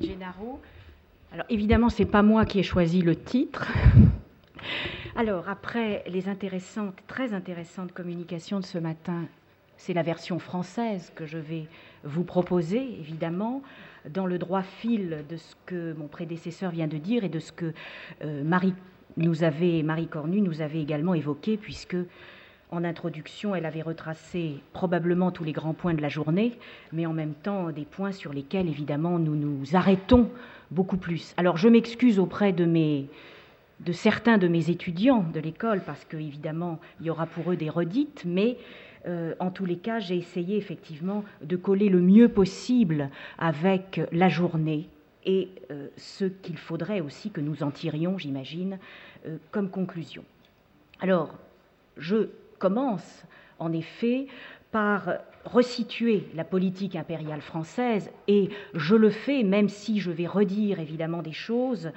Gennaro. Alors évidemment, c'est pas moi qui ai choisi le titre. Alors après les intéressantes, très intéressantes communications de ce matin, c'est la version française que je vais vous proposer, évidemment, dans le droit fil de ce que mon prédécesseur vient de dire et de ce que euh, Marie nous avait, Marie Cornu nous avait également évoqué, puisque en introduction, elle avait retracé probablement tous les grands points de la journée, mais en même temps des points sur lesquels, évidemment, nous nous arrêtons beaucoup plus. Alors, je m'excuse auprès de, certains de mes étudiants de l'école, parce qu'évidemment, il y aura pour eux des redites, mais euh, en tous les cas, j'ai essayé effectivement de coller le mieux possible avec la journée et euh, ce qu'il faudrait aussi que nous en tirions, j'imagine, euh, comme conclusion. Alors, je commence en effet par resituer la politique impériale française, et je le fais même si je vais redire évidemment des choses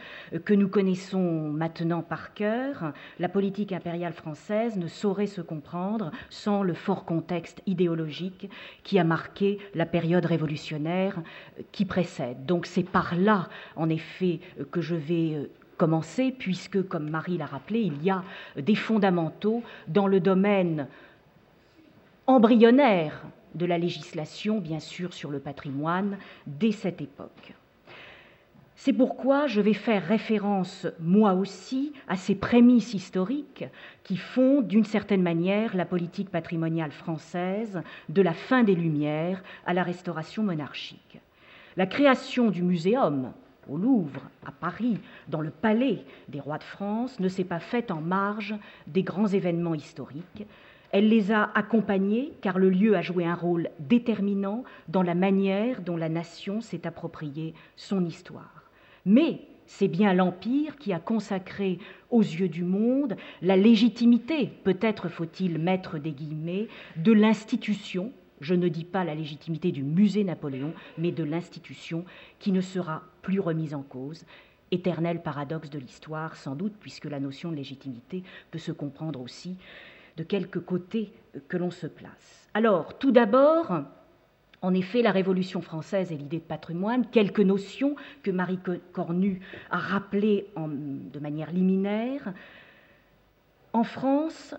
que nous connaissons maintenant par cœur. La politique impériale française ne saurait se comprendre sans le fort contexte idéologique qui a marqué la période révolutionnaire qui précède. Donc c'est par là, en effet, que je vais commencer, puisque, comme Marie l'a rappelé, il y a des fondamentaux dans le domaine embryonnaire de la législation, bien sûr, sur le patrimoine dès cette époque. C'est pourquoi je vais faire référence, moi aussi, à ces prémices historiques qui font, d'une certaine manière, la politique patrimoniale française de la fin des Lumières à la restauration monarchique. La création du muséum au Louvre, à Paris, dans le palais des rois de France, ne s'est pas faite en marge des grands événements historiques, elle les a accompagnés car le lieu a joué un rôle déterminant dans la manière dont la nation s'est appropriée son histoire. Mais c'est bien l'Empire qui a consacré aux yeux du monde la légitimité, peut-être faut-il mettre des guillemets, de l'institution, je ne dis pas la légitimité du musée Napoléon, mais de l'institution qui ne sera plus remise en cause. Éternel paradoxe de l'histoire, sans doute, puisque la notion de légitimité peut se comprendre aussi de quelque côté que l'on se place. Alors, tout d'abord, en effet, la Révolution française et l'idée de patrimoine, quelques notions que Marie Cornu a rappelées de manière liminaire. En France,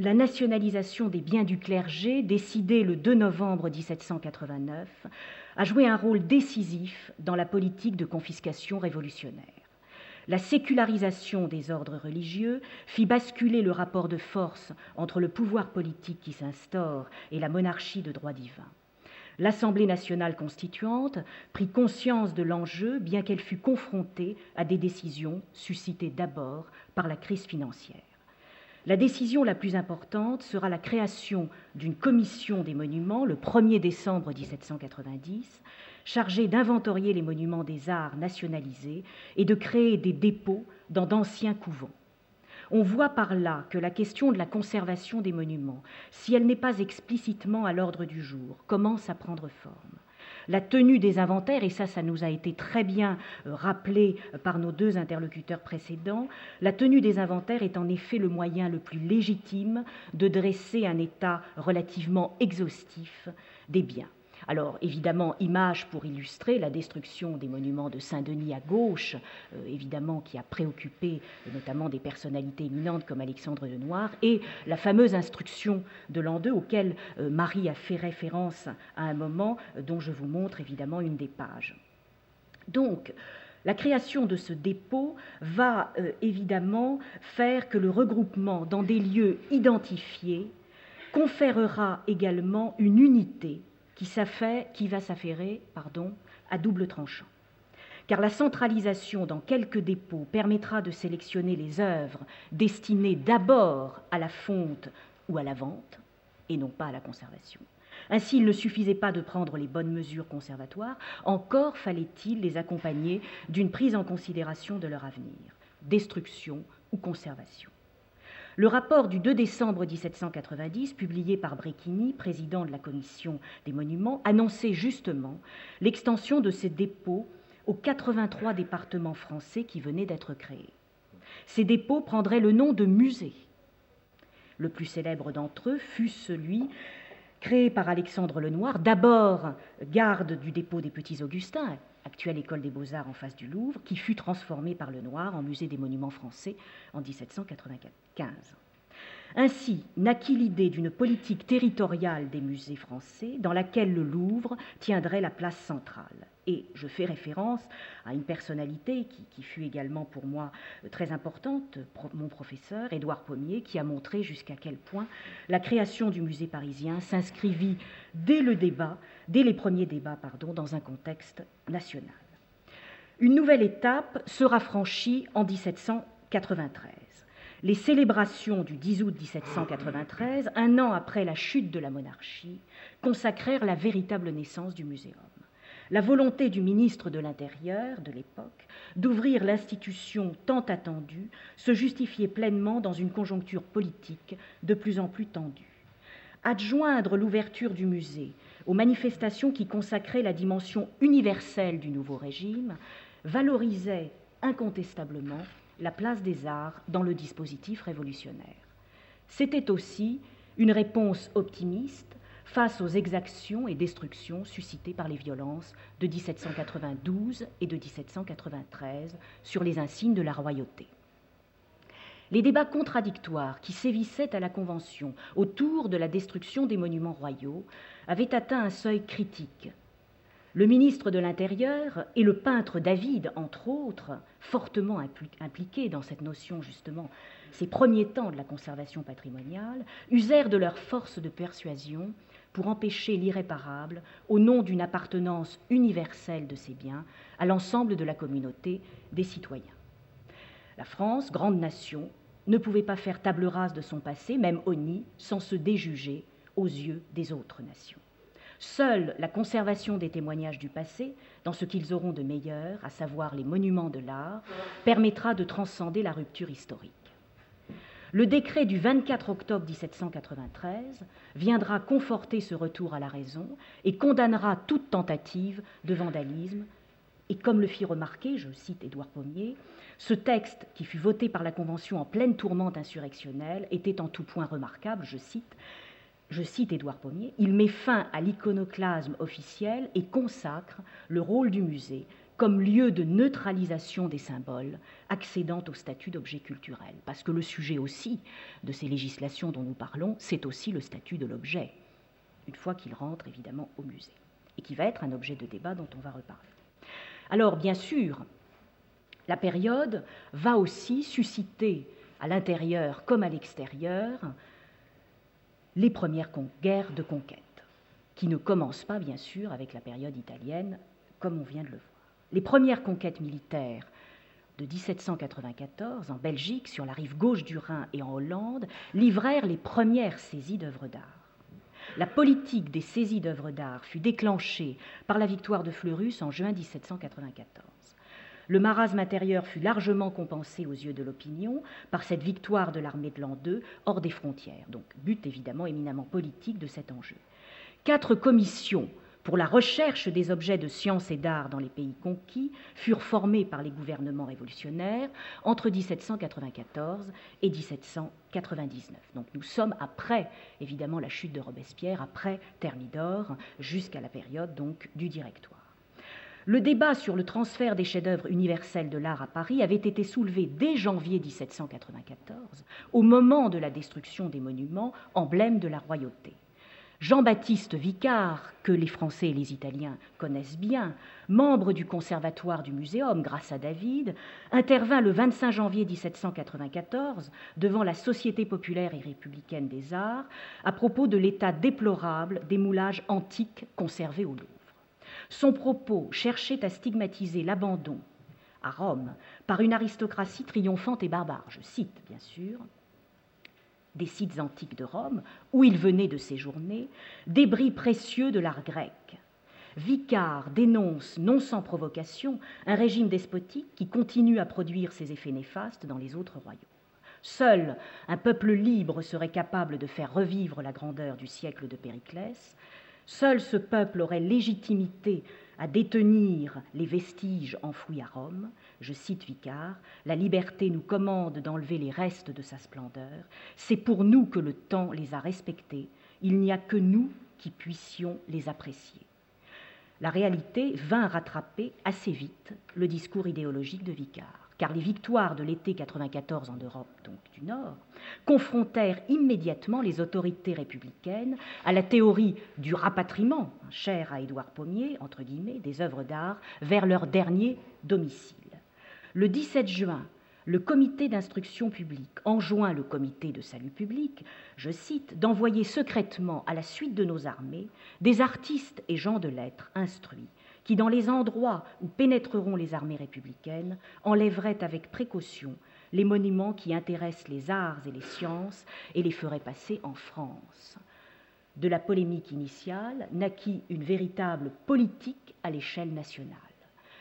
la nationalisation des biens du clergé, décidée le 2 novembre 1789, a joué un rôle décisif dans la politique de confiscation révolutionnaire la sécularisation des ordres religieux fit basculer le rapport de force entre le pouvoir politique qui s'instaure et la monarchie de droit divin. L'Assemblée nationale constituante prit conscience de l'enjeu, bien qu'elle fût confrontée à des décisions suscitées d'abord par la crise financière. La décision la plus importante sera la création d'une commission des monuments le 1er décembre 1790, chargé d'inventorier les monuments des arts nationalisés et de créer des dépôts dans d'anciens couvents. On voit par là que la question de la conservation des monuments, si elle n'est pas explicitement à l'ordre du jour, commence à prendre forme. La tenue des inventaires, et ça, ça nous a été très bien euh, rappelé euh, par nos deux interlocuteurs précédents, la tenue des inventaires est en effet le moyen le plus légitime de dresser un état relativement exhaustif des biens. Alors évidemment, image pour illustrer la destruction des monuments de Saint-Denis à gauche, euh, évidemment qui a préoccupé euh, notamment des personnalités éminentes comme Alexandre de Noir, et la fameuse instruction de l'an 2 auquel euh, Marie a fait référence à un moment dont je vous montre évidemment une des pages. Donc, la création de ce dépôt va évidemment faire que le regroupement dans des lieux identifiés conférera également une unité qui, va s'affairer à double tranchant. Car la centralisation dans quelques dépôts permettra de sélectionner les œuvres destinées d'abord à la fonte ou à la vente, et non pas à la conservation. Ainsi, il ne suffisait pas de prendre les bonnes mesures conservatoires, encore fallait-il les accompagner d'une prise en considération de leur avenir, destruction ou conservation. Le rapport du 2 décembre 1790, publié par Brecchini, président de la commission des monuments, annonçait justement l'extension de ces dépôts aux 83 départements français qui venaient d'être créés. Ces dépôts prendraient le nom de musées. Le plus célèbre d'entre eux fut celui créé par Alexandre Lenoir, d'abord garde du dépôt des Petits Augustins, actuelle école des beaux-arts en face du Louvre, qui fut transformée par le Noir en musée des monuments français en 1795. Ainsi naquit l'idée d'une politique territoriale des musées français dans laquelle le Louvre tiendrait la place centrale. Et je fais référence à une personnalité qui, fut également pour moi très importante, mon professeur Édouard Pommier, qui a montré jusqu'à quel point la création du musée parisien s'inscrivit dès le débat, dès les premiers débats, dans un contexte national. Une nouvelle étape sera franchie en 1793 les célébrations du 10 août 1793, un an après la chute de la monarchie, consacrèrent la véritable naissance du muséum. La volonté du ministre de l'Intérieur de l'époque d'ouvrir l'institution tant attendue se justifiait pleinement dans une conjoncture politique de plus en plus tendue. Adjoindre l'ouverture du musée aux manifestations qui consacraient la dimension universelle du nouveau régime valorisait incontestablement la place des arts dans le dispositif révolutionnaire. C'était aussi une réponse optimiste face aux exactions et destructions suscitées par les violences de 1792 et de 1793 sur les insignes de la royauté. Les débats contradictoires qui sévissaient à la Convention autour de la destruction des monuments royaux avaient atteint un seuil critique le ministre de l'Intérieur et le peintre David, entre autres, fortement impliqués dans cette notion justement, ces premiers temps de la conservation patrimoniale, usèrent de leur force de persuasion pour empêcher l'irréparable au nom d'une appartenance universelle de ces biens à l'ensemble de la communauté des citoyens. La France, grande nation, ne pouvait pas faire table rase de son passé, même honni, sans se déjuger aux yeux des autres nations. Seule la conservation des témoignages du passé, dans ce qu'ils auront de meilleur, à savoir les monuments de l'art, permettra de transcender la rupture historique. Le décret du 24 octobre 1793 viendra conforter ce retour à la raison et condamnera toute tentative de vandalisme. Et comme le fit remarquer, je cite Édouard Pommier, ce texte, qui fut voté par la Convention en pleine tourmente insurrectionnelle, était en tout point remarquable, je cite, je cite Édouard Pommier, il met fin à l'iconoclasme officiel et consacre le rôle du musée comme lieu de neutralisation des symboles accédant au statut d'objet culturel. Parce que le sujet aussi de ces législations dont nous parlons, c'est aussi le statut de l'objet, une fois qu'il rentre évidemment au musée, et qui va être un objet de débat dont on va reparler. Alors, bien sûr, la période va aussi susciter à l'intérieur comme à l'extérieur les premières guerres de conquête, qui ne commencent pas, bien sûr, avec la période italienne, comme on vient de le voir. Les premières conquêtes militaires de 1794 en Belgique, sur la rive gauche du Rhin et en Hollande, livrèrent les premières saisies d'œuvres d'art. La politique des saisies d'œuvres d'art fut déclenchée par la victoire de Fleurus en juin 1794. Le marasme intérieur fut largement compensé aux yeux de l'opinion par cette victoire de l'armée de l'an 2 hors des frontières, donc but évidemment éminemment politique de cet enjeu. Quatre commissions pour la recherche des objets de science et d'art dans les pays conquis furent formées par les gouvernements révolutionnaires entre 1794 et 1799. Donc nous sommes après, évidemment, la chute de Robespierre, après Thermidor, jusqu'à la période donc du Directoire. Le débat sur le transfert des chefs-d'œuvre universels de l'art à Paris avait été soulevé dès janvier 1794, au moment de la destruction des monuments, emblèmes de la royauté. Jean-Baptiste Vicard, que les Français et les Italiens connaissent bien, membre du Conservatoire du Muséum grâce à David, intervint le 25 janvier 1794 devant la Société populaire et républicaine des arts à propos de l'état déplorable des moulages antiques conservés au Louvre. Son propos cherchait à stigmatiser l'abandon à Rome par une aristocratie triomphante et barbare, je cite bien sûr, des sites antiques de Rome où il venait de séjourner, débris précieux de l'art grec. Vicard dénonce, non sans provocation, un régime despotique qui continue à produire ses effets néfastes dans les autres royaumes. Seul un peuple libre serait capable de faire revivre la grandeur du siècle de Périclès, Seul ce peuple aurait légitimité à détenir les vestiges enfouis à Rome. Je cite Vicard, La liberté nous commande d'enlever les restes de sa splendeur. C'est pour nous que le temps les a respectés. Il n'y a que nous qui puissions les apprécier. la réalité vint rattraper assez vite le discours idéologique de Vicard car les victoires de l'été 94 en Europe, donc du Nord, confrontèrent immédiatement les autorités républicaines à la théorie du rapatriement, cher à Édouard Pommier, entre guillemets, des œuvres d'art vers leur dernier domicile. Le 17 juin, le comité d'instruction publique enjoint le comité de salut public, je cite, d'envoyer secrètement à la suite de nos armées des artistes et gens de lettres instruits qui, dans les endroits où pénétreront les armées républicaines, enlèveraient avec précaution les monuments qui intéressent les arts et les sciences et les feraient passer en France. De la polémique initiale naquit une véritable politique à l'échelle nationale.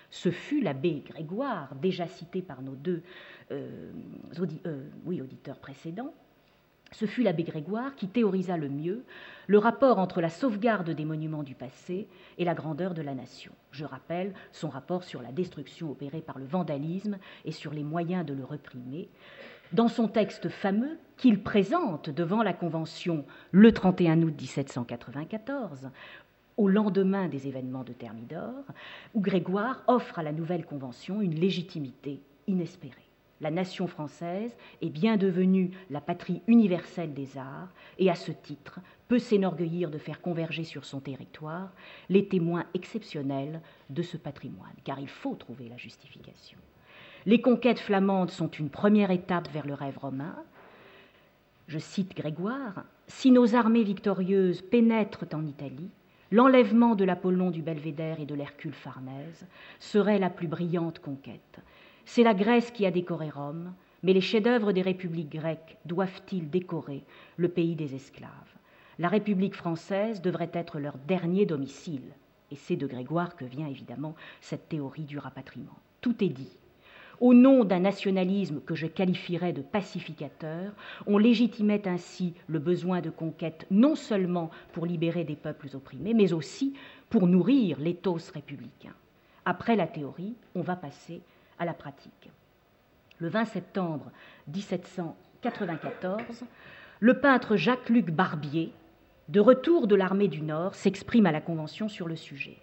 Ce fut l'abbé Grégoire, déjà cité par nos deux euh, euh, auditeurs précédents, ce fut l'abbé Grégoire qui théorisa le mieux le rapport entre la sauvegarde des monuments du passé et la grandeur de la nation. Je rappelle son rapport sur la destruction opérée par le vandalisme et sur les moyens de le réprimer. Dans son texte fameux qu'il présente devant la Convention le 31 août 1794, au lendemain des événements de Thermidor, où Grégoire offre à la nouvelle Convention une légitimité inespérée la nation française est bien devenue la patrie universelle des arts et à ce titre peut s'énorgueillir de faire converger sur son territoire les témoins exceptionnels de ce patrimoine, car il faut trouver la justification. Les conquêtes flamandes sont une première étape vers le rêve romain. Je cite Grégoire, Si nos armées victorieuses pénètrent en Italie, l'enlèvement de l'Apollon du Belvédère et de l'Hercule Farnèse serait la plus brillante conquête c'est la Grèce qui a décoré Rome, mais les chefs-d'œuvre des républiques grecques doivent-ils décorer le pays des esclaves? La République française devrait être leur dernier domicile. Et c'est de Grégoire que vient évidemment cette théorie du rapatriement. Tout est dit. Au nom d'un nationalisme que je qualifierais de pacificateur, on légitimait ainsi le besoin de conquête non seulement pour libérer des peuples opprimés, mais aussi pour nourrir l'éthos républicain. Après la théorie, on va passer à la pratique. Le 20 septembre 1794, le peintre Jacques-Luc Barbier, de retour de l'armée du Nord, s'exprime à la Convention sur le sujet.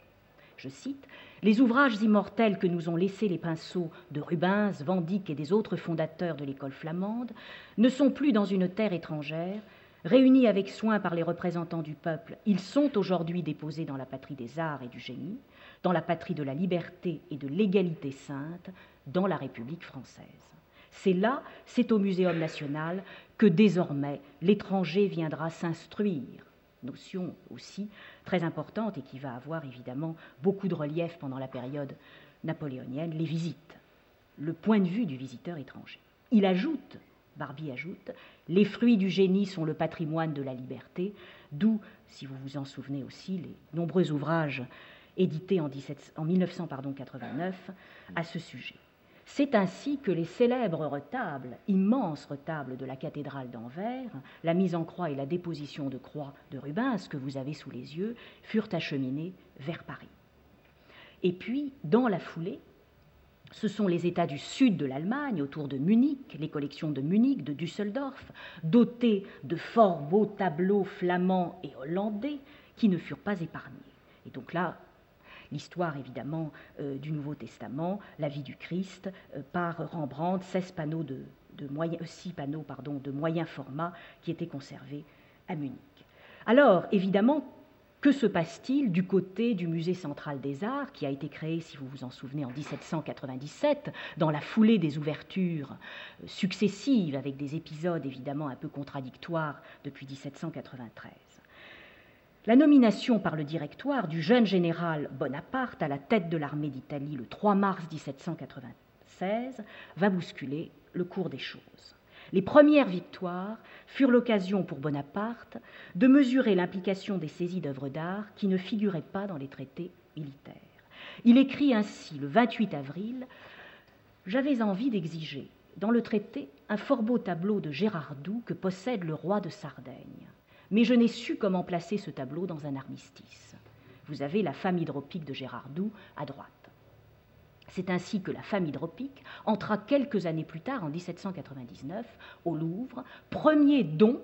Je cite Les ouvrages immortels que nous ont laissés les pinceaux de Rubens, Vandyck et des autres fondateurs de l'école flamande ne sont plus dans une terre étrangère. Réunis avec soin par les représentants du peuple, ils sont aujourd'hui déposés dans la patrie des arts et du génie dans la patrie de la liberté et de l'égalité sainte, dans la République française. C'est là, c'est au Muséum national, que désormais l'étranger viendra s'instruire. Notion aussi très importante et qui va avoir évidemment beaucoup de relief pendant la période napoléonienne, les visites, le point de vue du visiteur étranger. Il ajoute, Barbie ajoute, les fruits du génie sont le patrimoine de la liberté, d'où, si vous vous en souvenez aussi, les nombreux ouvrages édité en, 1989 à ce sujet. C'est ainsi que les célèbres retables, immenses retables de la cathédrale d'Anvers, la mise en croix et la déposition de croix de Rubens que vous avez sous les yeux, furent acheminés vers Paris. Et puis, dans la foulée, ce sont les États du sud de l'Allemagne, autour de Munich, les collections de Munich, de Düsseldorf, dotées de fort beaux tableaux flamands et hollandais, qui ne furent pas épargnés. Et donc là, l'histoire évidemment euh, du Nouveau Testament, la vie du Christ, euh, par Rembrandt, 16 panneaux de, de moyen, 6 panneaux pardon, de moyen format qui étaient conservés à Munich. Alors, évidemment, que se passe-t-il du côté du Musée central des arts, qui a été créé, si vous vous en souvenez, en 1797, dans la foulée des ouvertures euh, successives, avec des épisodes évidemment un peu contradictoires depuis 1793 la nomination par le directoire du jeune général Bonaparte à la tête de l'armée d'Italie le 3 mars 1796 va bousculer le cours des choses. Les premières victoires furent l'occasion pour Bonaparte de mesurer l'implication des saisies d'œuvres d'art qui ne figuraient pas dans les traités militaires. Il écrit ainsi le 28 avril J'avais envie d'exiger dans le traité un fort beau tableau de Gérard Doux que possède le roi de Sardaigne mais je n'ai su comment placer ce tableau dans un armistice. Vous avez la femme hydropique de Gérard Doux à droite. C'est ainsi que la femme hydropique entra quelques années plus tard, en 1799, au Louvre, premier don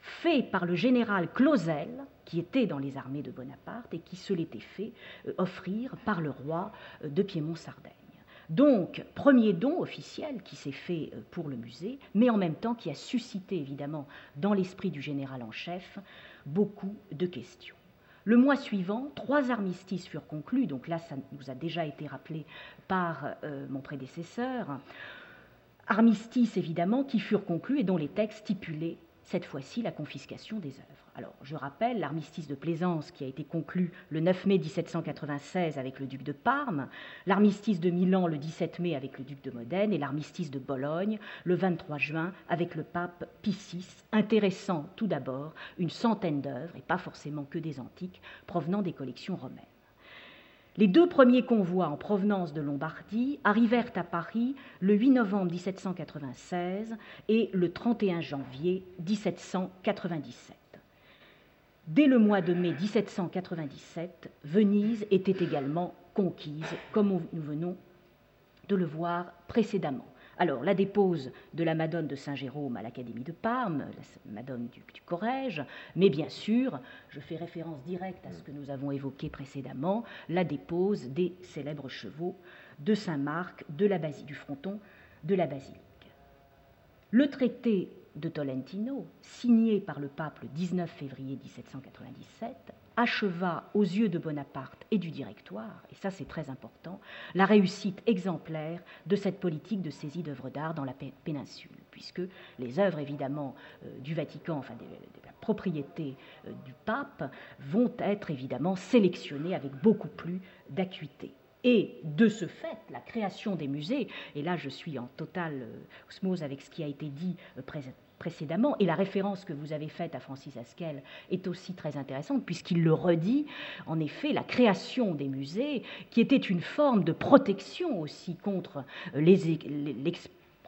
fait par le général Clausel, qui était dans les armées de Bonaparte et qui se l'était fait euh, offrir par le roi euh, de Piémont-Sardaigne. Donc, premier don officiel qui s'est fait euh, pour le musée, mais en même temps qui a suscité évidemment dans l'esprit du général en chef beaucoup de questions. Le mois suivant, trois armistices furent conclus, donc là, ça nous a déjà été rappelé par mon prédécesseur. Armistices, évidemment, qui furent conclus et dont les textes stipulaient cette fois-ci la confiscation des œuvres. Alors, je rappelle l'armistice de Plaisance qui a été conclu le 9 mai 1796 avec le duc de Parme, l'armistice de Milan le 17 mai avec le duc de Modène et l'armistice de Bologne le 23 juin avec le pape Pie VI, intéressant tout d'abord une centaine d'œuvres, et pas forcément que des antiques, provenant des collections romaines. Les deux premiers convois en provenance de Lombardie arrivèrent à Paris le 8 novembre 1796 et le 31 janvier 1797. Dès le mois de mai 1797, Venise était également conquise, comme nous venons de le voir précédemment. Alors, la dépose de la Madone de Saint-Jérôme à l'Académie de Parme, la Madone du, Corrège, mais bien sûr, je fais référence directe à ce que nous avons évoqué précédemment, la dépose des célèbres chevaux de Saint-Marc, de la du fronton de la basilique. Le traité de Tolentino, signé par le pape le 19 février 1797, acheva aux yeux de Bonaparte et du directoire, et ça c'est très important, la réussite exemplaire de cette politique de saisie d'œuvres d'art dans la péninsule, puisque les œuvres évidemment euh, du Vatican, enfin de, la propriété euh, du pape, vont être évidemment sélectionnées avec beaucoup plus d'acuité. Et de ce fait, la création des musées, et là je suis en totale euh, osmose avec ce qui a été dit précédemment, et la référence que vous avez faite à Francis Askel est aussi très intéressante, puisqu'il le redit, en effet, la création des musées, qui était une forme de protection aussi contre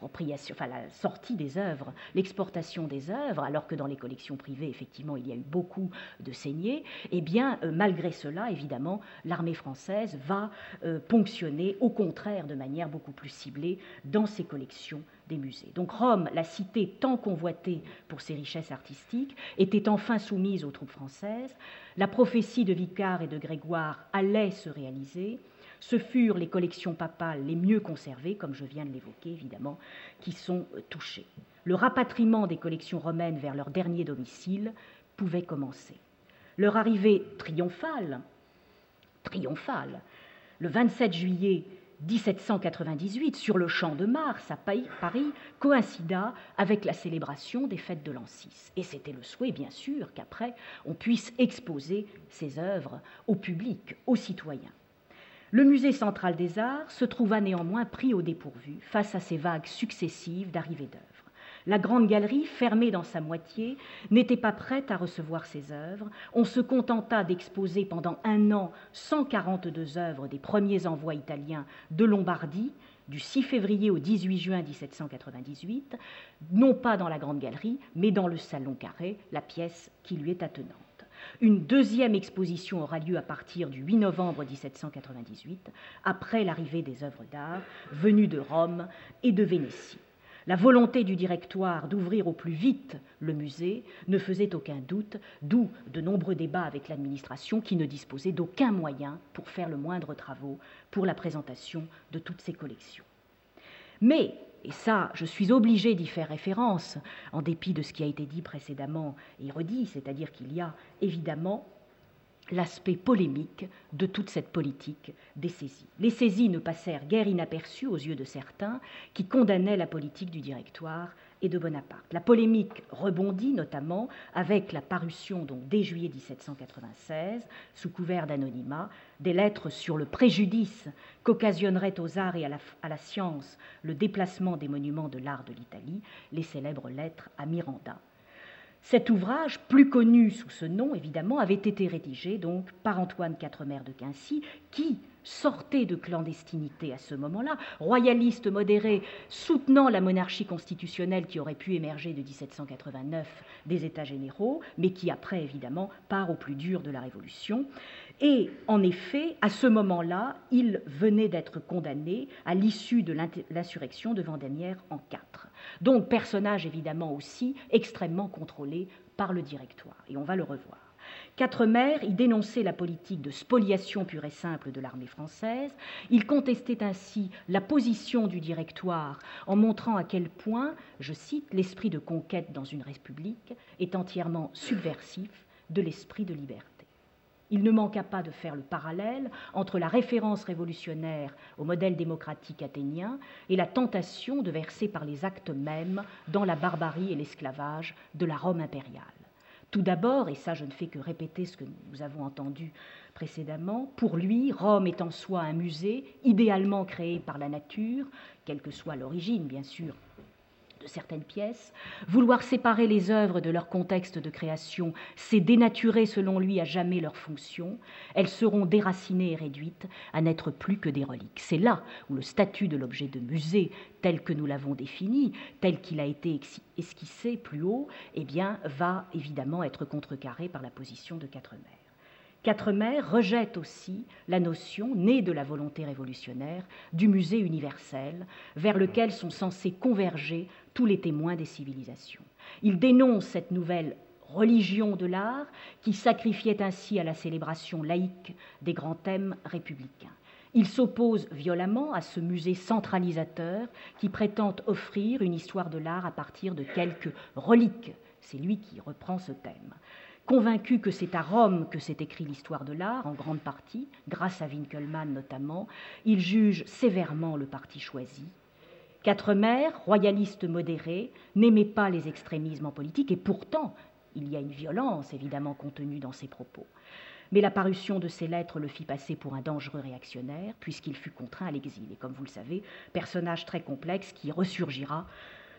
enfin la sortie des œuvres, l'exportation des œuvres, alors que dans les collections privées, effectivement, il y a eu beaucoup de saignées, eh bien, euh, malgré cela, évidemment, l'armée française va euh, ponctionner, au contraire, de manière beaucoup plus ciblée, dans ses collections des musées. Donc Rome, la cité tant convoitée pour ses richesses artistiques, était enfin soumise aux troupes françaises. La prophétie de Vicard et de Grégoire allait se réaliser. Ce furent les collections papales les mieux conservées, comme je viens de l'évoquer évidemment, qui sont euh, touchées. Le rapatriement des collections romaines vers leur dernier domicile pouvait commencer. Leur arrivée triomphale, triomphale, le 27 juillet 1798, sur le champ de Mars à Paris, coïncida avec la célébration des fêtes de l'an 6. Et c'était le souhait, bien sûr, qu'après, on puisse exposer ces œuvres au public, aux citoyens. Le musée central des arts se trouva néanmoins pris au dépourvu face à ces vagues successives d'arrivées d'œuvres. La grande galerie, fermée dans sa moitié, n'était pas prête à recevoir ces œuvres. On se contenta d'exposer pendant un an 142 œuvres des premiers envois italiens de Lombardie, du 6 février au 18 juin 1798, non pas dans la grande galerie, mais dans le salon carré, la pièce qui lui est attenante. Une deuxième exposition aura lieu à partir du 8 novembre 1798, après l'arrivée des œuvres d'art venues de Rome et de Vénétie. La volonté du directoire d'ouvrir au plus vite le musée ne faisait aucun doute, d'où de nombreux débats avec l'administration qui ne disposait d'aucun moyen pour faire le moindre travaux pour la présentation de toutes ces collections. Mais et ça, je suis obligé d'y faire référence, en dépit de ce qui a été dit précédemment et redit, c'est-à-dire qu'il y a évidemment l'aspect polémique de toute cette politique des saisies. Les saisies ne passèrent guère inaperçues aux yeux de certains qui condamnaient la politique du directoire et de Bonaparte. La polémique rebondit notamment avec la parution, donc dès juillet 1796, sous couvert d'anonymat, des lettres sur le préjudice qu'occasionnerait aux arts et à à la, science le déplacement des monuments de l'art de l'Italie, les célèbres lettres à Miranda. Cet ouvrage, plus connu sous ce nom évidemment, avait été rédigé donc par Antoine Quatremer de Quincy, qui, sortait de clandestinité à ce moment-là, royaliste modéré, soutenant la monarchie constitutionnelle qui aurait pu émerger de 1789 des États généraux, mais qui après, évidemment, part au plus dur de la Révolution, Et en effet, à ce moment-là, il venait d'être condamné à l'issue de l'insurrection de Vendémiaire en 4. Donc personnage évidemment aussi extrêmement contrôlé par le directoire, et on va le revoir. Quatre maires y dénonçaient la politique de spoliation pure et simple de l'armée française. Il contestait ainsi la position du directoire en montrant à quel point, je cite, l'esprit de conquête dans une république est entièrement subversif de l'esprit de liberté. Il ne manqua pas de faire le parallèle entre la référence révolutionnaire au modèle démocratique athénien et la tentation de verser par les actes mêmes dans la barbarie et l'esclavage de la Rome impériale. Tout d'abord, et ça je ne fais que répéter ce que nous avons entendu précédemment, pour lui, Rome est en soi un musée idéalement créé par la nature, quelle que soit l'origine bien sûr de certaines pièces. Vouloir séparer les œuvres de leur contexte de création, c'est dénaturer selon lui à jamais leur fonction. Elles seront déracinées et réduites à n'être plus que des reliques. C'est là où le statut de l'objet de musée, tel que nous l'avons défini, tel qu'il a été esquissé plus haut, eh bien, va évidemment être contrecarré par la position de Quatremère. Quatremère rejette aussi la notion, née de la volonté révolutionnaire, du musée universel, vers lequel sont censés converger tous les témoins des civilisations. Il dénonce cette nouvelle religion de l'art qui sacrifiait ainsi à la célébration laïque des grands thèmes républicains. Il s'oppose violemment à ce musée centralisateur qui prétend offrir une histoire de l'art à partir de quelques reliques. C'est lui qui reprend ce thème. Convaincu que c'est à Rome que s'est écrit l'histoire de l'art, en grande partie, grâce à Winkelmann notamment, il juge sévèrement le parti choisi Quatremère, royaliste modéré, n'aimait pas les extrémismes en politique et pourtant il y a une violence évidemment contenue dans ses propos. Mais la parution de ses lettres le fit passer pour un dangereux réactionnaire, puisqu'il fut contraint à l'exil. Et comme vous le savez, personnage très complexe qui ressurgira,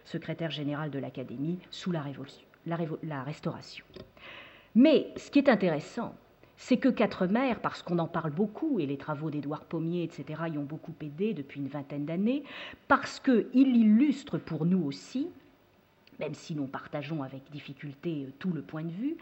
secrétaire général de l'Académie, sous la, la Restauration. Mais ce qui est intéressant, c'est que Quatre Mères, parce qu'on en parle beaucoup, et les travaux d'Édouard Pommier, etc., y ont beaucoup aidé depuis une vingtaine d'années, parce qu'il illustre pour nous aussi, même si nous partageons avec difficulté euh, tout le point de vue,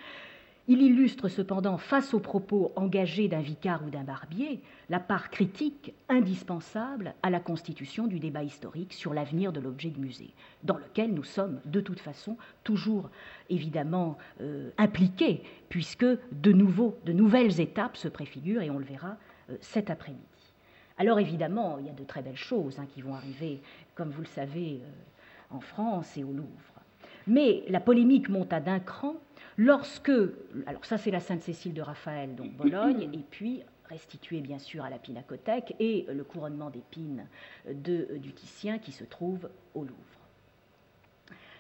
il illustre cependant, face aux propos engagés d'un vicaire ou d'un barbier, la part critique indispensable à la constitution du débat historique sur l'avenir de l'objet de musée, dans lequel nous sommes de toute façon toujours évidemment euh, impliqués, puisque de, nouveau, de nouvelles étapes se préfigurent, et on le verra euh, cet après-midi. Alors évidemment, il y a de très belles choses hein, qui vont arriver, comme vous le savez, euh, en France et au Louvre. Mais la polémique monta d'un cran Lorsque, alors ça c'est la Sainte-Cécile de Raphaël, donc Bologne, et puis restituée bien sûr à la Pinacothèque, et le couronnement d'épines de, du Titien qui se trouve au Louvre.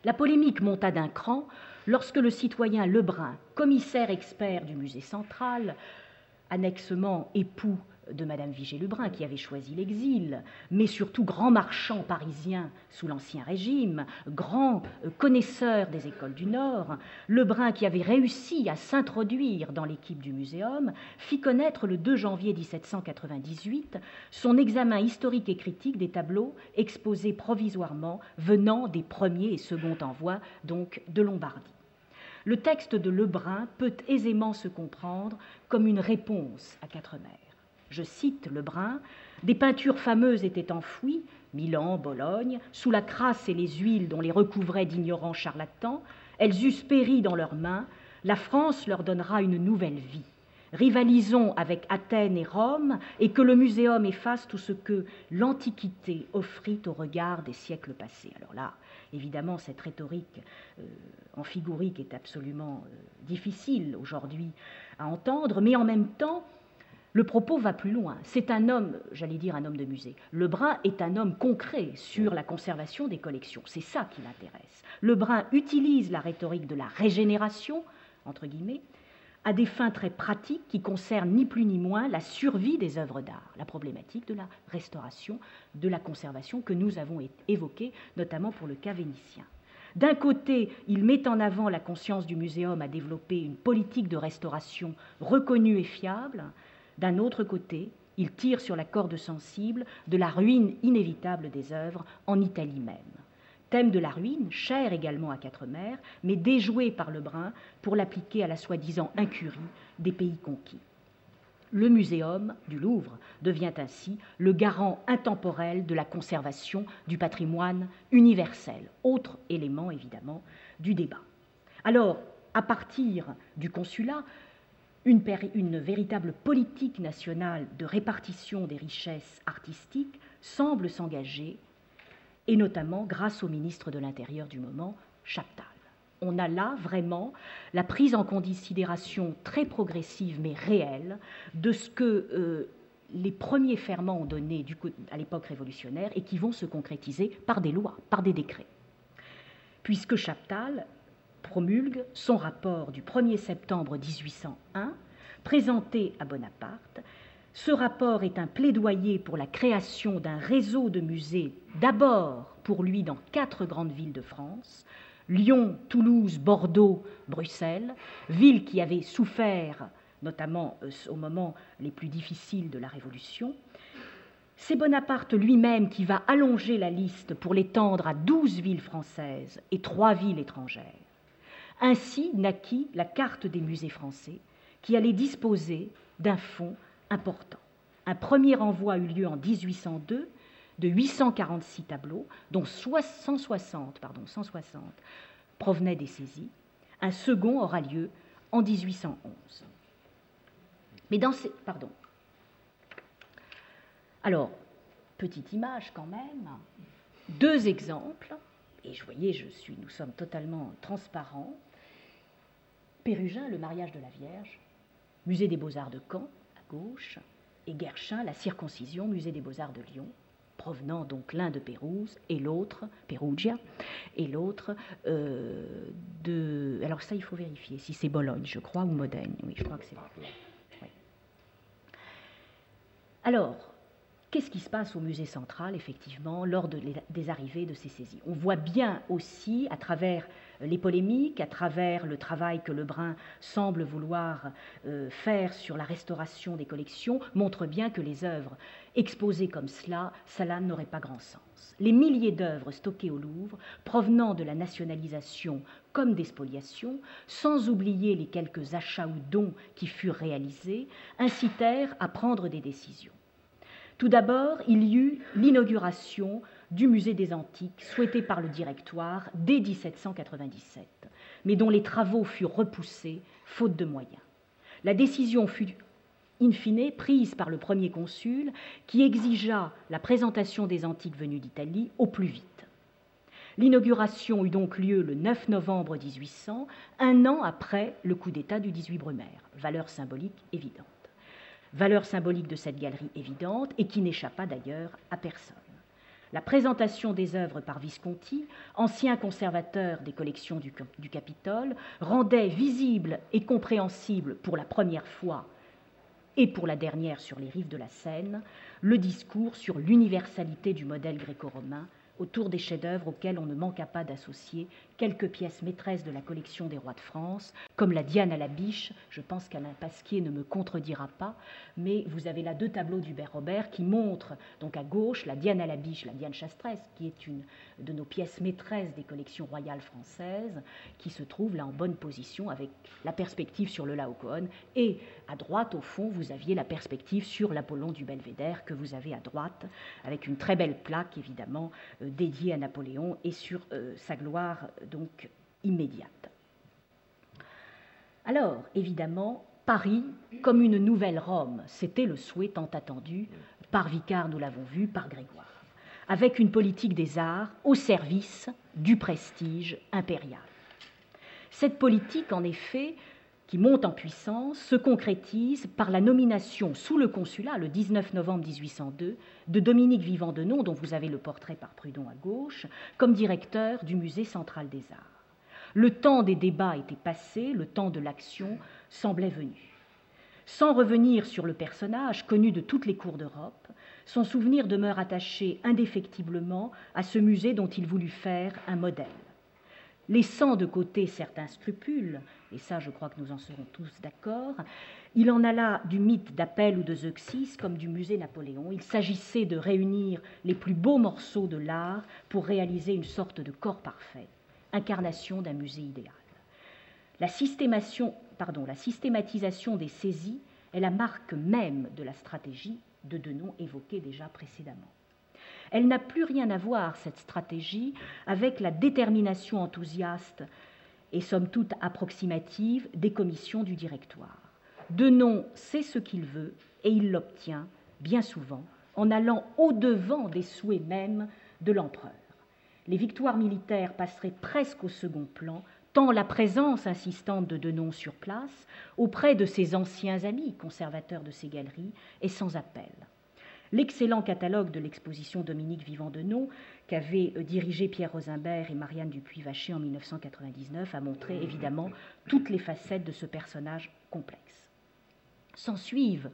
La polémique monta d'un cran lorsque le citoyen Lebrun, commissaire expert du musée central, annexement époux de Madame Vigée-Lebrun, qui avait choisi l'exil, mais surtout grand marchand parisien sous l'Ancien Régime, grand euh, connaisseur des écoles du Nord, Lebrun, qui avait réussi à s'introduire dans l'équipe du Muséum, fit connaître le 2 janvier 1798 son examen historique et critique des tableaux exposés provisoirement venant des premiers et seconds envois, donc de Lombardie. Le texte de Lebrun peut aisément se comprendre comme une réponse à Quatremère je cite Lebrun, des peintures fameuses étaient enfouies, Milan, Bologne, sous la crasse et les huiles dont les recouvraient d'ignorants charlatans, elles eussent péri dans leurs mains, la France leur donnera une nouvelle vie. Rivalisons avec Athènes et Rome, et que le muséum efface tout ce que l'Antiquité offrit au regard des siècles passés. Alors là, évidemment, cette rhétorique euh, amphigorique est absolument euh, difficile aujourd'hui à entendre, mais en même temps, le propos va plus loin. C'est un homme, j'allais dire un homme de musée. Lebrun est un homme concret sur la conservation des collections. C'est ça qui l'intéresse. Lebrun utilise la rhétorique de la régénération, entre guillemets, à des fins très pratiques qui concernent ni plus ni moins la survie des œuvres d'art, la problématique de la restauration, de la conservation que nous avons évoquée, notamment pour le cas vénitien. D'un côté, il met en avant la conscience du muséum à développer une politique de restauration reconnue et fiable, d'un autre côté, il tire sur la corde sensible de la ruine inévitable des œuvres en Italie même. Thème de la ruine, cher également à Quatremère, mais déjoué par Lebrun pour l'appliquer à la soi-disant incurie des pays conquis. Le muséum du Louvre devient ainsi le garant intemporel de la conservation du patrimoine universel, autre élément évidemment du débat. Alors, à partir du consulat, une, véritable politique nationale de répartition des richesses artistiques semble s'engager, et notamment grâce au ministre de l'Intérieur du moment, Chaptal on a là vraiment la prise en considération très progressive mais réelle de ce que euh, les premiers ferments ont donné à l'époque révolutionnaire et qui vont se concrétiser par des lois, par des décrets. Puisque Chaptal promulgue son rapport du 1er septembre 1801, présenté à Bonaparte. Ce rapport est un plaidoyer pour la création d'un réseau de musées, d'abord pour lui dans quatre grandes villes de France, Lyon, Toulouse, Bordeaux, Bruxelles, villes qui avaient souffert, notamment euh, au moment les plus difficiles de la Révolution. C'est Bonaparte lui-même qui va allonger la liste pour l'étendre à douze villes françaises et trois villes étrangères. Ainsi naquit la carte des musées français, qui allait disposer d'un fonds important. Un premier envoi eut lieu en 1802 de 846 tableaux, dont 160, pardon, 160 provenaient des saisies. Un second aura lieu en 1811. Mais dans ces. Pardon. Alors, petite image quand même. Deux exemples. Et je voyais, je suis, nous sommes totalement transparents. Pérugin, le mariage de la Vierge, musée des beaux-arts de Caen, à gauche, et Guerchin, la circoncision, musée des beaux-arts de Lyon, provenant donc l'un de Pérouse et l'autre, Perugia, et l'autre euh, de... Alors ça, il faut vérifier si c'est Bologne, je crois, ou Modène. Oui, je crois que c'est... Alors, Qu'est-ce qui se passe au musée central, effectivement, lors des arrivées de ces saisies? On voit bien aussi, à travers les polémiques, à travers le travail que Lebrun semble vouloir euh, faire sur la restauration des collections, montre bien que les œuvres exposées comme cela, cela n'aurait pas grand sens. Les milliers d'œuvres stockées au Louvre, provenant de la nationalisation comme des spoliations, sans oublier les quelques achats ou dons qui furent réalisés, incitèrent à prendre des décisions. Tout d'abord, il y eut l'inauguration du musée des Antiques, souhaité par le directoire dès 1797, mais dont les travaux furent repoussés faute de moyens. La décision fut in fine prise par le premier consul qui exigea la présentation des antiques venues d'Italie au plus vite. L'inauguration eut donc lieu le 9 novembre 1800, un an après le coup d'État du 18 Brumaire, valeur symbolique évidente valeur symbolique de cette galerie évidente et qui n'échappa d'ailleurs à personne. La présentation des œuvres par Visconti, ancien conservateur des collections du, Capitole, rendait visible et compréhensible pour la première fois et pour la dernière sur les rives de la Seine le discours sur l'universalité du modèle gréco-romain autour des chefs-d'œuvre auxquels on ne manqua pas d'associer quelques pièces maîtresses de la collection des rois de France, comme la Diane à la biche. Je pense qu'Alain Pasquier ne me contredira pas, mais vous avez là deux tableaux d'Hubert Robert qui montrent, donc à gauche, la Diane à la biche, la Diane Chastresse, qui est une de nos pièces maîtresses des collections royales françaises, qui se trouve là en bonne position avec la perspective sur le Laocoon. Et à droite, au fond, vous aviez la perspective sur l'Apollon du Belvédère, que vous avez à droite, avec une très belle plaque, évidemment, euh, dédiée à Napoléon et sur euh, sa gloire donc immédiate. Alors, évidemment, Paris comme une nouvelle Rome, c'était le souhait tant attendu par Vicard, nous l'avons vu, par Grégoire, avec une politique des arts au service du prestige impérial. Cette politique, en effet, qui monte en puissance, se concrétise par la nomination sous le consulat, le 19 novembre 1802, de Dominique Vivant Denon, dont vous avez le portrait par Prudhon à gauche, comme directeur du Musée central des arts. Le temps des débats était passé, le temps de l'action semblait venu. Sans revenir sur le personnage connu de toutes les cours d'Europe, son souvenir demeure attaché indéfectiblement à ce musée dont il voulut faire un modèle. Laissant de côté certains scrupules, et ça je crois que nous en serons tous d'accord, il en alla du mythe d'Appel ou de Zeuxis comme du musée Napoléon. Il s'agissait de réunir les plus beaux morceaux de l'art pour réaliser une sorte de corps parfait, incarnation d'un musée idéal. La, pardon, la systématisation des saisies est la marque même de la stratégie de Denon évoquée déjà précédemment. Elle n'a plus rien à voir, cette stratégie, avec la détermination enthousiaste et somme toute approximative des commissions du directoire. Denon sait ce qu'il veut et il l'obtient bien souvent en allant au-devant des souhaits mêmes de l'empereur. Les victoires militaires passeraient presque au second plan, tant la présence insistante de Denon sur place, auprès de ses anciens amis conservateurs de ces galeries, est sans appel. L'excellent catalogue de l'exposition Dominique Vivant Denon, qu'avaient euh, dirigé Pierre Rosenberg et Marianne Dupuis-Vaché en 1999, a montré évidemment toutes les facettes de ce personnage complexe. S'en suivent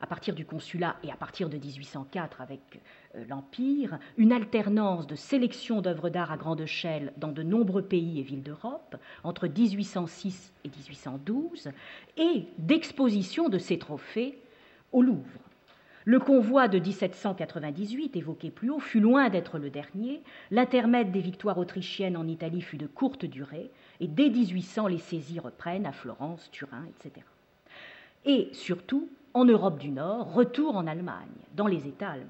à partir du consulat et à partir de 1804 avec euh, l'Empire, une alternance de sélection d'œuvres d'art à grande échelle dans de nombreux pays et villes d'Europe entre 1806 et 1812 et d'exposition de ces trophées au Louvre. Le convoi de 1798, évoqué plus haut, fut loin d'être le dernier. L'intermède des victoires autrichiennes en Italie fut de courte durée, et dès 1800, les saisies reprennent à Florence, Turin, etc. Et surtout, en Europe du Nord, retour en Allemagne, dans les États allemands.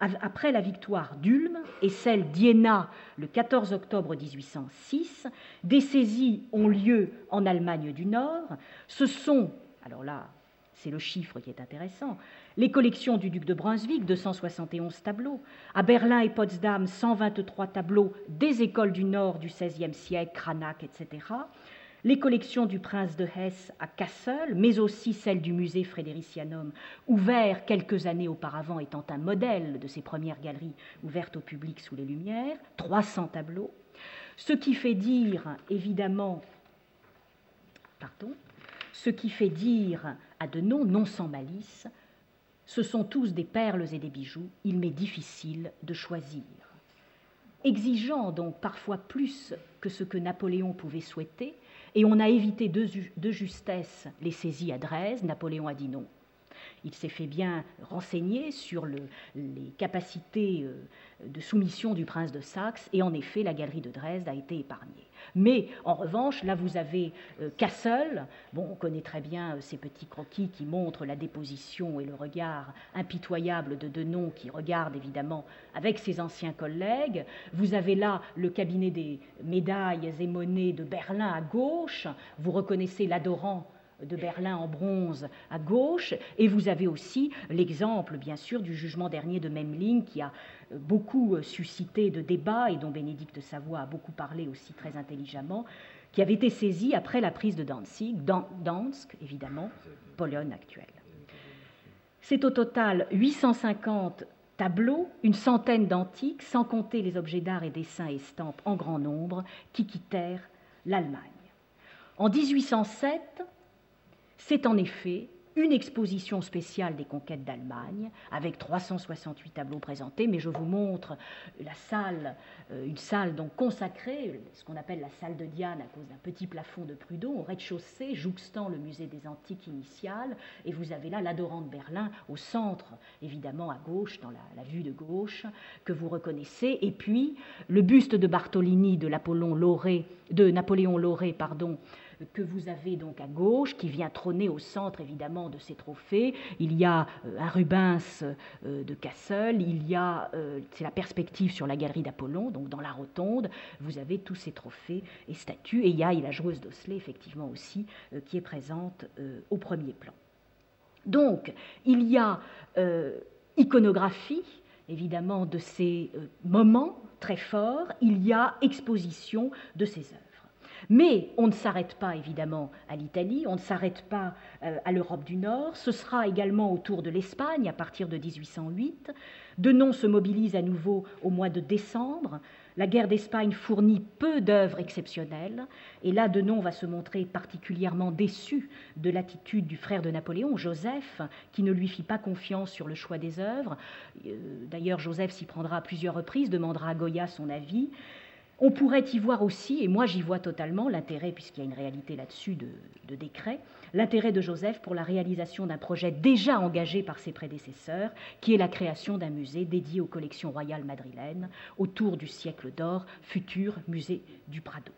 Après la victoire d'Ulm et celle d'Iéna le 14 octobre 1806, des saisies ont lieu en Allemagne du Nord. Ce sont, alors là, c'est le chiffre qui est intéressant, les collections du duc de Brunswick, 271 tableaux, à Berlin et Potsdam, 123 tableaux des écoles du Nord du XVIe siècle, Cranach, etc., les collections du prince de Hesse à Kassel, mais aussi celles du musée Frédéricianum, ouvert quelques années auparavant étant un modèle de ces premières galeries ouvertes au public sous les Lumières, 300 tableaux, ce qui fait dire évidemment, pardon, ce qui fait dire à de non, non sans malice, ce sont tous des perles et des bijoux, il m'est difficile de choisir. Exigeant donc parfois plus que ce que Napoléon pouvait souhaiter, et on a évité de, justesse les saisies à Dresde. Napoléon a dit non. Il s'est fait bien renseigner sur les capacités euh, de soumission du prince de Saxe, et en effet, la galerie de Dresde a été épargnée. Mais en revanche, là, vous avez euh, Cassel. Bon, on connaît très bien euh, ces petits croquis qui montrent la déposition et le regard impitoyable de Denon, qui regarde évidemment avec ses anciens collègues. Vous avez là le cabinet des médailles et monnaies de Berlin à gauche. Vous reconnaissez l'adorant de Berlin en bronze à gauche, et vous avez aussi l'exemple, bien sûr, du jugement dernier de Memling qui a euh, beaucoup euh, suscité de débats et dont Bénédicte Savoie a beaucoup parlé aussi très intelligemment, qui avait été saisi après la prise de Danzig, Dansk, évidemment, Pologne actuelle. C'est au total 850 tableaux, une centaine d'antiques, sans compter les objets d'art et dessins et estampes en grand nombre, qui quittèrent l'Allemagne. En 1807, c'est en effet une exposition spéciale des conquêtes d'Allemagne, avec 368 tableaux présentés, mais je vous montre la salle, euh, une salle donc consacrée, ce qu'on appelle la salle de Diane à cause d'un petit plafond de Prud'homme, au rez-de-chaussée, jouxtant le musée des antiques initiales, et vous avez là l'adorant de Berlin au centre, évidemment à gauche, dans la, vue de gauche, que vous reconnaissez, et puis le buste de Bartolini de, de Napoléon Lauré, pardon, que vous avez donc à gauche, qui vient trôner au centre évidemment de ces trophées. Il y a euh, un Rubens euh, de Cassel, il y a, euh, c'est la perspective sur la galerie d'Apollon, donc dans la rotonde, vous avez tous ces trophées et statues, et il y a la joueuse d'Osley effectivement aussi, qui est présente au premier plan. Donc, il y a iconographie, évidemment, de ces moments très forts, il y a exposition de ces œuvres. Mais on ne s'arrête pas évidemment à l'Italie, on ne s'arrête pas euh, à l'Europe du Nord, ce sera également autour de l'Espagne à partir de 1808. Denon se mobilise à nouveau au mois de décembre. La guerre d'Espagne fournit peu d'œuvres exceptionnelles, et là Denon va se montrer particulièrement déçu de l'attitude du frère de Napoléon, Joseph, qui ne lui fit pas confiance sur le choix des œuvres. Euh, d'ailleurs, Joseph s'y prendra à plusieurs reprises, demandera à Goya son avis. On pourrait y voir aussi, et moi j'y vois totalement l'intérêt, puisqu'il y a une réalité là-dessus de, décret, l'intérêt de Joseph pour la réalisation d'un projet déjà engagé par ses prédécesseurs, qui est la création d'un musée dédié aux collections royales madrilènes autour du siècle d'or, futur musée du Prado.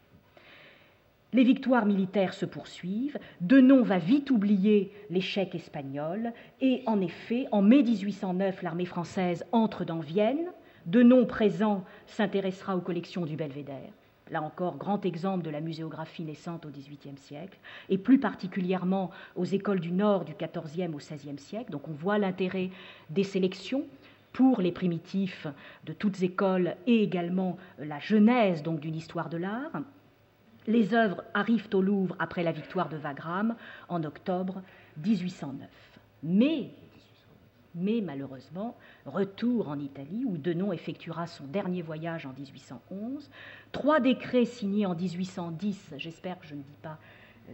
Les victoires militaires se poursuivent, Denon va vite oublier l'échec espagnol, et en effet, en mai 1809, l'armée française entre dans Vienne. Denon, présent, s'intéressera aux collections du Belvédère là encore, grand exemple de la muséographie naissante au XVIIIe siècle, et plus particulièrement aux écoles du Nord du XIVe au XVIe siècle. Donc on voit l'intérêt des sélections pour les primitifs de toutes écoles et également la genèse donc d'une histoire de l'art. Les œuvres arrivent au Louvre après la victoire de Wagram en octobre 1809. Mais mais malheureusement, retour en Italie, où Denon effectuera son dernier voyage en 1811. Trois décrets signés en 1810, j'espère que je ne dis pas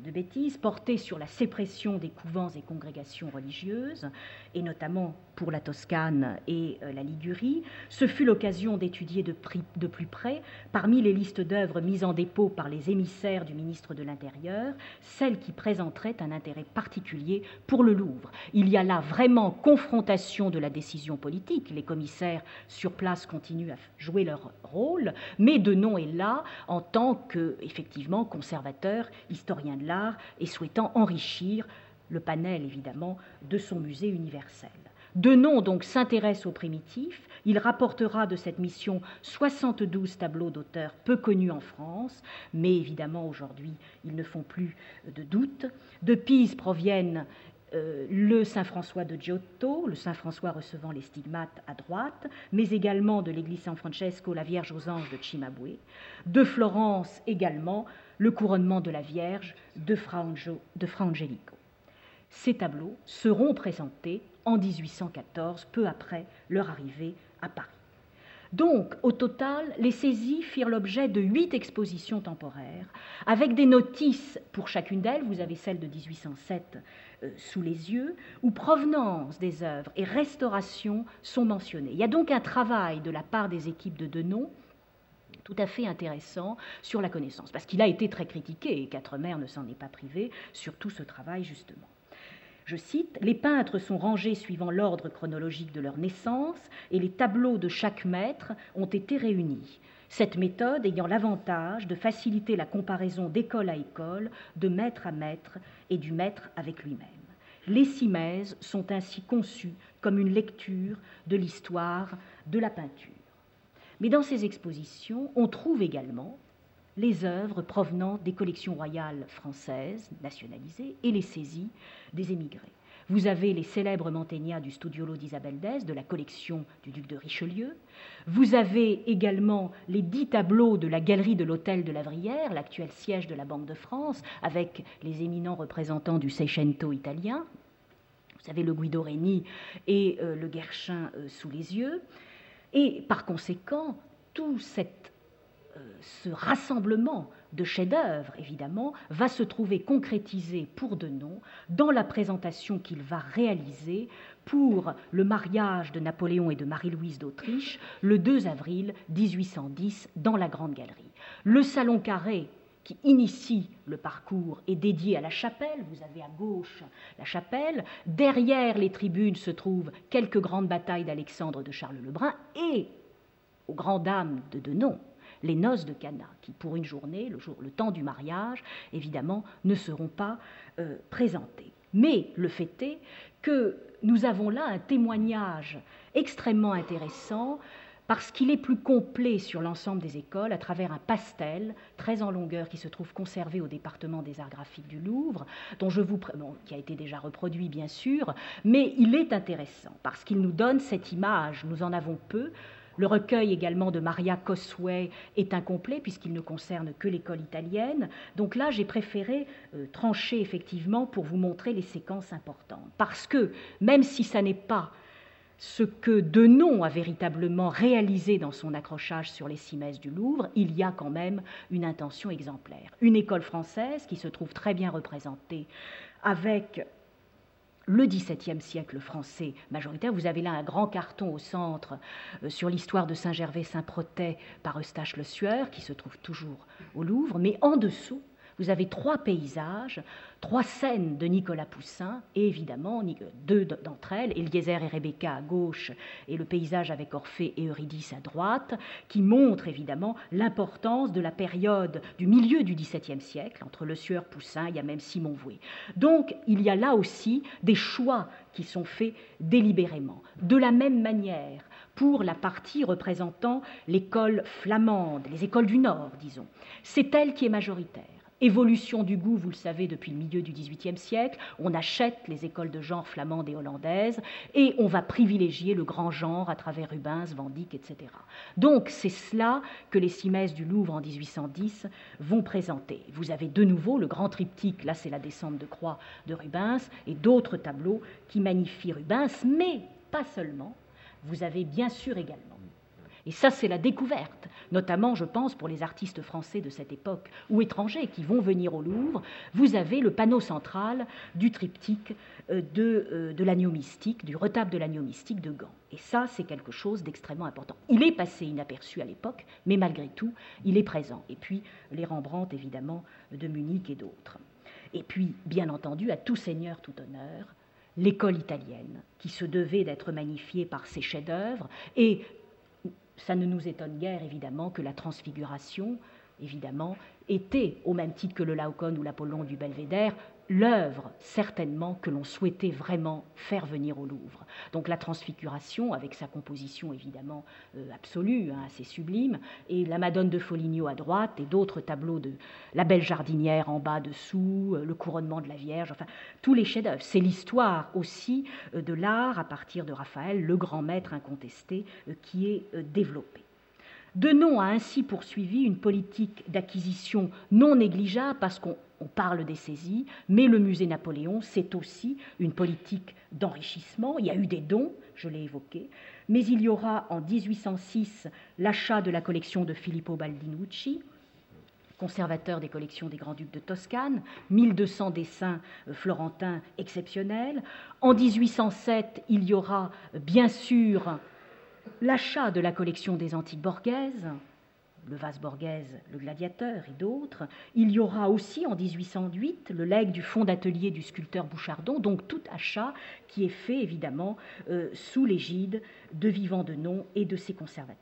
de bêtises, portées sur la sépression des couvents et congrégations religieuses, et notamment pour la Toscane et euh, la Ligurie. Ce fut l'occasion d'étudier de, de, plus près, parmi les listes d'œuvres mises en dépôt par les émissaires du ministre de l'Intérieur, celles qui présenteraient un intérêt particulier pour le Louvre. Il y a là vraiment confrontation de la décision politique. Les commissaires sur place continuent à jouer leur rôle, mais Denon est là en tant que, effectivement, conservateur, historien de et souhaitant enrichir le panel, évidemment, de son musée universel. Denon donc s'intéresse aux primitifs. Il rapportera de cette mission 72 tableaux d'auteurs peu connus en France, mais évidemment aujourd'hui ils ne font plus de doute. De Pise proviennent euh, le Saint-François de Giotto, le Saint-François recevant les stigmates à droite, mais également de l'église San Francesco, la Vierge aux anges de Cimabue. De Florence également, le couronnement de la Vierge de Fra, Angelico. Ces tableaux seront présentés en 1814, peu après leur arrivée à Paris. Donc, au total, les saisies firent l'objet de huit expositions temporaires, avec des notices pour chacune d'elles, vous avez celle de 1807 euh, sous les yeux, où provenance des œuvres et restauration sont mentionnées. Il y a donc un travail de la part des équipes de Denon tout à fait intéressant sur la connaissance, parce qu'il a été très critiqué, et Quatremer ne s'en est pas privé, sur tout ce travail justement. Je cite, Les peintres sont rangés suivant l'ordre chronologique de leur naissance et les tableaux de chaque maître ont été réunis. Cette méthode ayant l'avantage de faciliter la comparaison d'école à école, de maître à maître et du maître avec lui-même. Les simèses sont ainsi conçues comme une lecture de l'histoire de la peinture. Mais dans ces expositions, on trouve également les œuvres provenant des collections royales françaises nationalisées et les saisies des émigrés. Vous avez les célèbres manténias du Studiolo d'Isabelle d'Este, de la collection du duc de Richelieu. Vous avez également les dix tableaux de la galerie de l'Hôtel de la Vrière, l'actuel siège de la Banque de France, avec les éminents représentants du Seicento italien. Vous avez le Guido Reni et euh, le Guerchin euh, sous les yeux. Et par conséquent, tout euh, ce rassemblement de chefs-d'œuvre, évidemment, va se trouver concrétisé pour Denon dans la présentation qu'il va réaliser pour le mariage de Napoléon et de Marie-Louise d'Autriche le 2 avril 1810 dans la Grande Galerie. Le salon carré qui initie le parcours est dédié à la chapelle. Vous avez à gauche la chapelle. Derrière les tribunes se trouvent quelques grandes batailles d'Alexandre de Charles le Brun et, aux grandes dames de Denon, les noces de Cana, qui pour une journée, le, jour, le temps du mariage, évidemment, ne seront pas euh, présentées. Mais le fait est que nous avons là un témoignage extrêmement intéressant parce qu'il est plus complet sur l'ensemble des écoles à travers un pastel très en longueur qui se trouve conservé au département des arts graphiques du Louvre, dont je vous qui a été déjà reproduit bien sûr, mais il est intéressant parce qu'il nous donne cette image, nous en avons peu, le recueil également de Maria Cosway est incomplet puisqu'il ne concerne que l'école italienne. Donc là, j'ai préféré euh, trancher effectivement pour vous montrer les séquences importantes. Parce que même si ça n'est pas ce que Denon a véritablement réalisé dans son accrochage sur les cimaises du Louvre, il y a quand même une intention exemplaire. Une école française qui se trouve très bien représentée avec le XVIIe siècle français majoritaire. Vous avez là un grand carton au centre euh, sur l'histoire de Saint-Gervais-Saint-Protais par Eustache Le Sueur, qui se trouve toujours au Louvre, mais en dessous, Vous avez trois paysages, trois scènes de Nicolas Poussin, et évidemment deux d'entre elles, Eliezer et Rebecca à gauche, et le paysage avec Orphée et Eurydice à droite, qui montrent évidemment l'importance de la période du milieu du XVIIe siècle, entre Le Sieur, Poussin, il y a même Simon Vouet. Donc il y a là aussi des choix qui sont faits délibérément. De la même manière, pour la partie représentant l'école flamande, les écoles du Nord, disons. C'est elle qui est majoritaire. Évolution du goût, vous le savez, depuis le milieu du XVIIIe siècle. On achète les écoles de genre flamandes et hollandaises et on va privilégier le grand genre à travers Rubens, Van Dyck, etc. Donc c'est cela que les Cimaises du Louvre en 1810 vont présenter. Vous avez de nouveau le grand triptyque, là c'est la descente de croix de Rubens, et d'autres tableaux qui magnifient Rubens, mais pas seulement, vous avez bien sûr également. Et ça, c'est la découverte, notamment, je pense, pour les artistes français de cette époque ou étrangers qui vont venir au Louvre. Vous avez le panneau central du triptyque euh, de, euh, de l'agneau mystique, du retable de l'agneau mystique de Gand. Et ça, c'est quelque chose d'extrêmement important. Il est passé inaperçu à l'époque, mais malgré tout, il est présent. Et puis, les Rembrandt, évidemment, de Munich et d'autres. Et puis, bien entendu, à tout seigneur, tout honneur, l'école italienne, qui se devait d'être magnifiée par ses chefs-d'œuvre. Et ça ne nous étonne guère, évidemment, que la transfiguration, évidemment, était, au même titre que le Laocoon ou l'Apollon du Belvédère, l'œuvre certainement que l'on souhaitait vraiment faire venir au Louvre. Donc la transfiguration, avec sa composition évidemment euh, absolue, hein, assez sublime, et la Madone de Foligno à droite, et d'autres tableaux de la belle jardinière en bas dessous, euh, le couronnement de la Vierge, enfin tous les chefs-d'œuvre. C'est l'histoire aussi euh, de l'art à partir de Raphaël, le grand maître incontesté, qui est développé. Denon a ainsi poursuivi une politique d'acquisition non négligeable parce qu'on parle des saisies, mais le musée Napoléon, c'est aussi une politique d'enrichissement. Il y a eu des dons, je l'ai évoqué, mais il y aura en 1806 l'achat de la collection de Filippo Baldinucci, conservateur des collections des Grands-Ducs de Toscane, 1200 dessins euh, florentins exceptionnels. En 1807, il y aura bien sûr l'achat de la collection des antiques borghaises, le vase borghese, le gladiateur et d'autres. Il y aura aussi en 1808 le legs du fonds d'atelier du sculpteur Bouchardon, donc tout achat qui est fait évidemment euh, sous l'égide de Vivant de Nom et de ses conservateurs.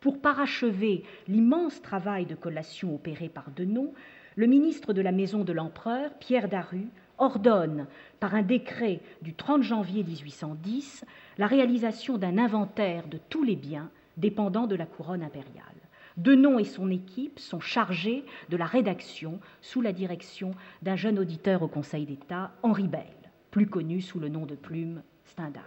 Pour parachever l'immense travail de collation opéré par Denon, le ministre de la Maison de l'Empereur, Pierre Daru, ordonne par un décret du 30 janvier 1810 la réalisation d'un inventaire de tous les biens dépendant de la couronne impériale. Denon et son équipe sont chargés de la rédaction sous la direction d'un jeune auditeur au Conseil d'État, Henri Bell, plus connu sous le nom de plume Stendhal.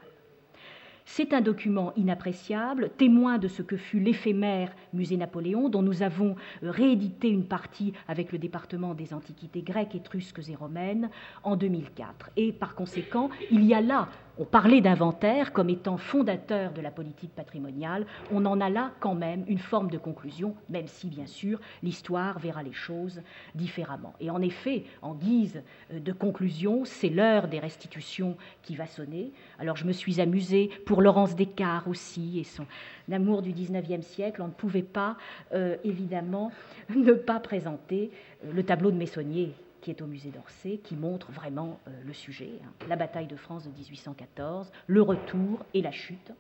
C'est un document inappréciable, témoin de ce que fut l'éphémère musée Napoléon, dont nous avons euh, réédité une partie avec le département des antiquités grecques, étrusques et romaines en 2004. Et par conséquent, il y a là on parlait d'inventaire comme étant fondateur de la politique patrimoniale. On en a là quand même une forme de conclusion, même si bien sûr l'histoire verra les choses différemment. Et en effet, en guise euh, de conclusion, c'est l'heure des restitutions qui va sonner. Alors je me suis amusée pour Laurence Descartes aussi et son amour du XIXe siècle. On ne pouvait pas euh, évidemment ne pas présenter euh, le tableau de Messonnier qui est au musée d'Orsay, qui montre vraiment euh, le sujet, hein. la bataille de France de 1814, le retour et la chute.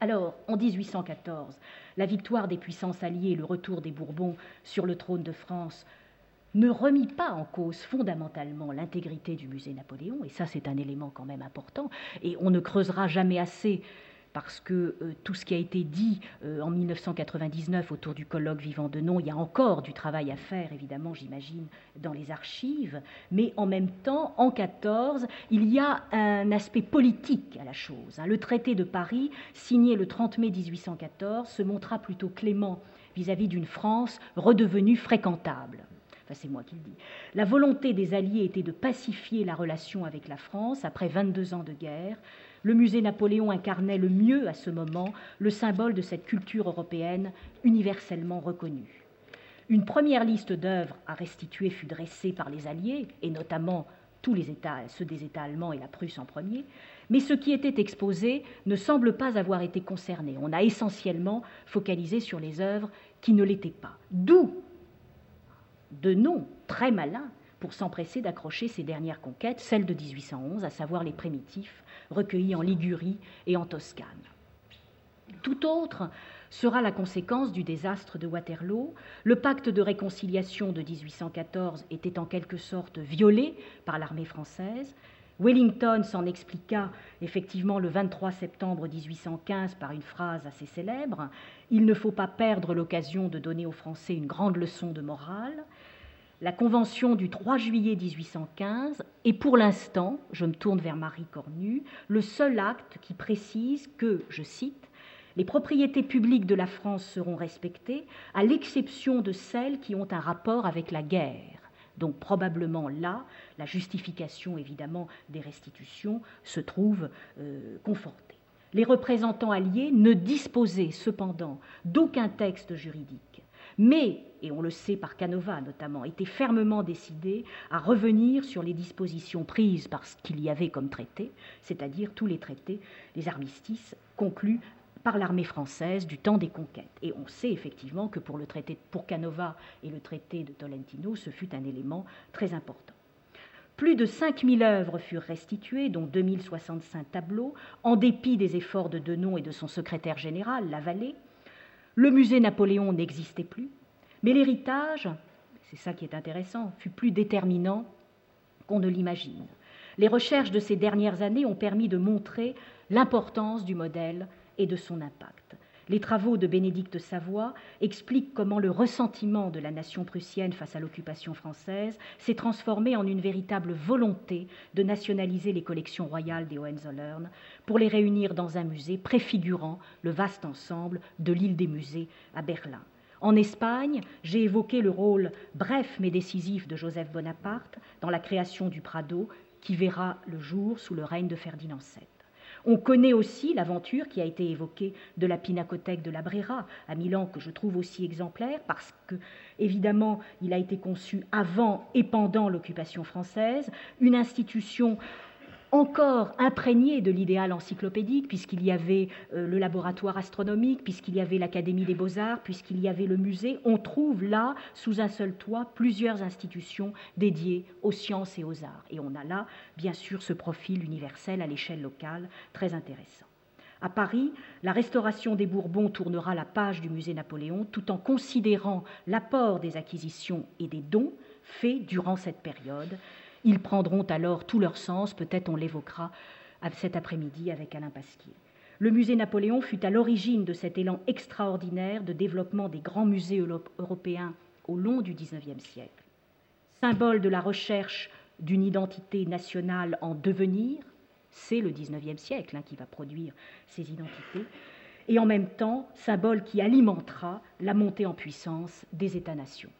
Alors, en 1814, la victoire des puissances alliées et le retour des Bourbons sur le trône de France ne remit pas en cause fondamentalement l'intégrité du musée Napoléon, et ça c'est un élément quand même important, et on ne creusera jamais assez parce que euh, tout ce qui a été dit euh, en 1999 autour du colloque Vivant de Nom, il y a encore du travail à faire, évidemment, j'imagine, dans les archives, mais en même temps, en 14, il y a un aspect politique à la chose. Hein. Le traité de Paris, signé le 30 mai 1814, se montra plutôt clément vis-à-vis d'une France redevenue fréquentable. Enfin, c'est moi qui le dis. La volonté des Alliés était de pacifier la relation avec la France après 22 ans de guerre, le musée Napoléon incarnait le mieux à ce moment le symbole de cette culture européenne universellement reconnue. Une première liste d'œuvres à restituer fut dressée par les Alliés, et notamment tous les États, ceux des États allemands et la Prusse en premier, mais ce qui était exposé ne semble pas avoir été concerné. On a essentiellement focalisé sur les œuvres qui ne l'étaient pas. D'où de noms très malins pour s'empresser d'accrocher ses dernières conquêtes, celles de 1811, à savoir les primitifs, recueillis en Ligurie et en Toscane. Tout autre sera la conséquence du désastre de Waterloo. Le pacte de réconciliation de 1814 était en quelque sorte violé par l'armée française. Wellington s'en expliqua effectivement le 23 septembre 1815 par une phrase assez célèbre Il ne faut pas perdre l'occasion de donner aux Français une grande leçon de morale. La convention du 3 juillet 1815 est pour l'instant, je me tourne vers Marie Cornu, le seul acte qui précise que, je cite, les propriétés publiques de la France seront respectées, à l'exception de celles qui ont un rapport avec la guerre. Donc probablement là, la justification évidemment des restitutions se trouve euh, confortée. Les représentants alliés ne disposaient cependant d'aucun texte juridique, mais, et on le sait par Canova notamment, étaient fermement décidés à revenir sur les dispositions prises par ce qu'il y avait comme traité, c'est-à-dire tous les traités, les armistices conclus par l'armée française du temps des conquêtes. Et on sait effectivement que pour le traité pour Canova et le traité de Tolentino, ce fut un élément très important. Plus de 5000 œuvres furent restituées, dont 2065 tableaux, en dépit des efforts de Denon et de son secrétaire général, Lavallée. Le musée Napoléon n'existait plus, mais l'héritage, c'est ça qui est intéressant, fut plus déterminant qu'on ne l'imagine. Les recherches de ces dernières années ont permis de montrer l'importance du modèle et de son impact. Les travaux de Bénédicte Savoie expliquent comment le ressentiment de la nation prussienne face à l'occupation française s'est transformé en une véritable volonté de nationaliser les collections royales des Hohenzollern pour les réunir dans un musée préfigurant le vaste ensemble de l'île des musées à Berlin. En Espagne, j'ai évoqué le rôle bref mais décisif de Joseph Bonaparte dans la création du Prado qui verra le jour sous le règne de Ferdinand VII. On connaît aussi l'aventure qui a été évoquée de la pinacothèque de la Brera à Milan, que je trouve aussi exemplaire, parce que, évidemment, il a été conçu avant et pendant l'occupation française, une institution encore imprégné de l'idéal encyclopédique, puisqu'il y avait euh, le laboratoire astronomique, puisqu'il y avait l'Académie des beaux-arts, puisqu'il y avait le musée, on trouve là, sous un seul toit, plusieurs institutions dédiées aux sciences et aux arts. Et on a là, bien sûr, ce profil universel à l'échelle locale, très intéressant. À Paris, la restauration des Bourbons tournera la page du musée Napoléon tout en considérant l'apport des acquisitions et des dons faits durant cette période ils prendront alors tout leur sens, peut-être on l'évoquera cet après-midi avec Alain Pasquier. Le musée Napoléon fut à l'origine de cet élan extraordinaire de développement des grands musées européens au long du XIXe siècle. Symbole de la recherche d'une identité nationale en devenir, c'est le XIXe siècle hein, qui va produire ces identités, et en même temps symbole qui alimentera la montée en puissance des États-nations.